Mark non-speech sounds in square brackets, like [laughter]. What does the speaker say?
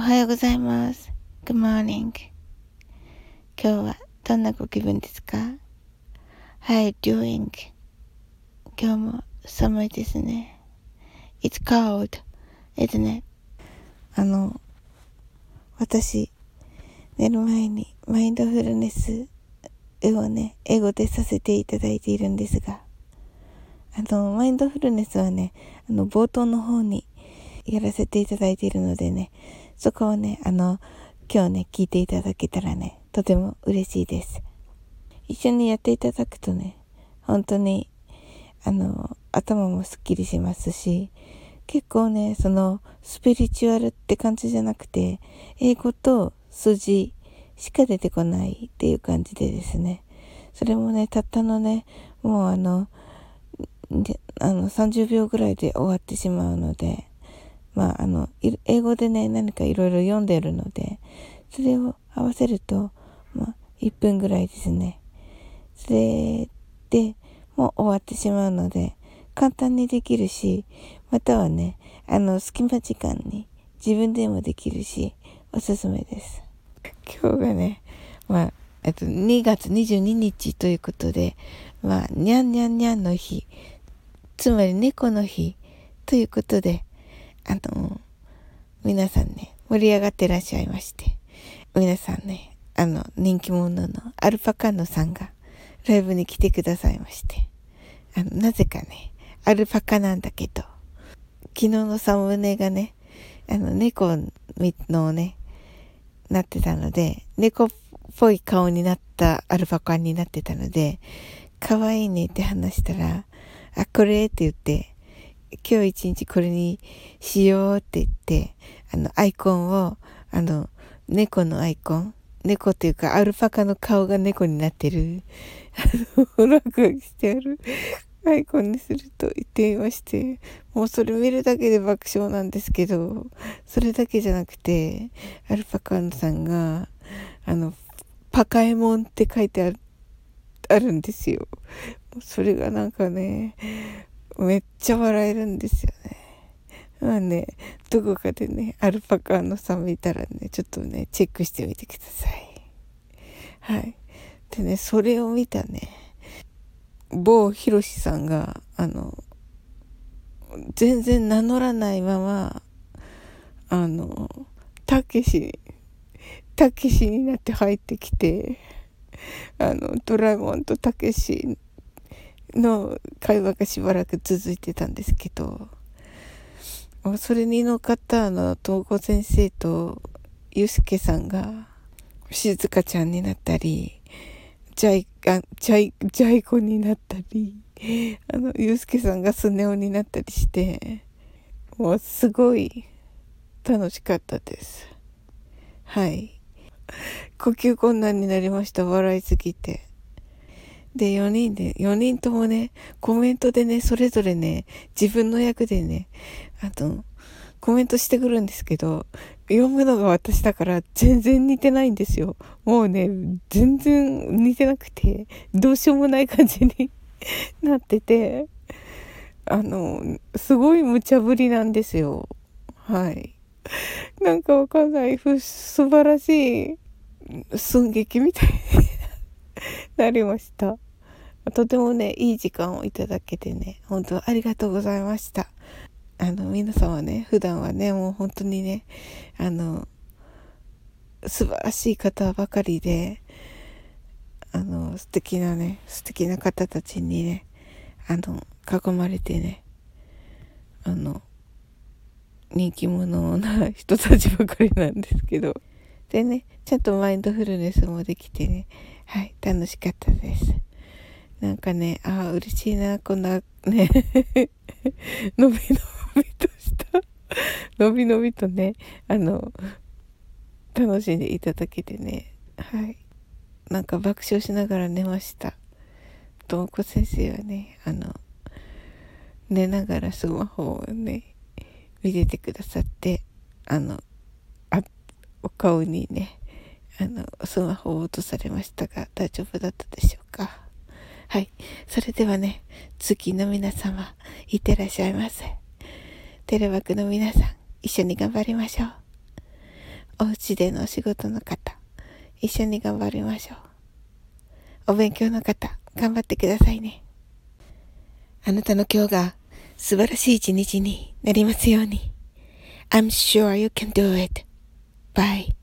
はようございます。Good morning. 今日はどんなご気分ですか ?How you doing? 今日も寒いですね。It's cold, isn't it? あの、私、寝る前にマインドフルネスをね、英語でさせていただいているんですが、あの、マインドフルネスはね、あの、冒頭の方にやらせていただいているのでね、そこをね、あの、今日ね、聞いていただけたらね、とても嬉しいです。一緒にやっていただくとね、本当に、あの、頭もすっきりしますし、結構ね、その、スピリチュアルって感じじゃなくて、英語と数字しか出てこないっていう感じでですね、それもね、たったのね、もうあの、で、あの、30秒ぐらいで終わってしまうので、まあ、あの、英語でね、何かいろいろ読んでるので、それを合わせると、まあ、1分ぐらいですね。それで、もう終わってしまうので、簡単にできるし、またはね、あの、隙間時間に自分でもできるし、おすすめです。今日がね、まあ、えっと、2月22日ということで、まあ、にゃんにゃんにゃんの日つまり猫の日ということで、あの、皆さんね、盛り上がってらっしゃいまして、皆さんね、あの、人気者のアルパカノさんがライブに来てくださいまして、あの、なぜかね、アルパカなんだけど、昨日のサムネがね、あの、猫のね、なってたので、猫っぽい顔になったアルパカになってたので、可愛いねって話したら、あ、これって言って、今日一日これにしようって言って、あの、アイコンを、あの、猫のアイコン、猫っていうか、アルパカの顔が猫になってる、あの、落書きしてあるアイコンにすると言っていまして、もうそれ見るだけで爆笑なんですけど、それだけじゃなくて、アルパカンさんが、あの、パカエモンって書いてある、あるんですよ。それがなんかね、めっちゃ笑えるんですよね。まあね、どこかでね、アルパカのさん見たらね、ちょっとね、チェックしてみてください。はい。でね、それを見たね、某ヒロシさんが、あの、全然名乗らないまま、あの、たけし、たけしになって入ってきて、あの、ドラえもんとたけしの会話がしばらく続いてたんですけど、それに乗っかったあの、東子先生とゆうすけさんが、静香ちゃんになったり、ジャイ、あ、ジャイ、ジャイ子になったり、[laughs] あの、ゆうすけさんがスネ夫になったりして、もうすごい楽しかったです。はい。呼吸困難になりました。笑いすぎて。で、4人で、4人ともね、コメントでね、それぞれね、自分の役でね、あと、コメントしてくるんですけど、読むのが私だから全然似てないんですよ。もうね、全然似てなくて、どうしようもない感じに [laughs] なってて、あの、すごい無茶ぶりなんですよ。はい。なんかわかんない、素晴らしい寸劇みたい [laughs] なりました。とてもね、いい時間をいただけてね、本当ありがとうございました。あの、皆さんはね、普段はね、もう本当にね、あの、素晴らしい方ばかりで、あの、素敵なね、素敵な方たちにね、あの、囲まれてね、あの、人気者な人たちばかりなんですけど、でね、ちゃんとマインドフルネスもできてね、はい、楽しかったです。なんかね、ああ、嬉しいな、こんな、ね、[laughs] のびのびとした、のびのびとね、あの、楽しんでいただけてね、はい。なんか爆笑しながら寝ました。ともこ先生はね、あの、寝ながらスマホをね、見ててくださって、あの、あ、お顔にね、あの、スマホを落とされましたが、大丈夫だったでしょうか？はい。それではね、月の皆様、いってらっしゃいませ。テレワークの皆さん、一緒に頑張りましょう。お家でのお仕事の方、一緒に頑張りましょう。お勉強の方、頑張ってくださいね。あなたの今日が素晴らしい一日になりますように。I'm sure you can do it. Bye.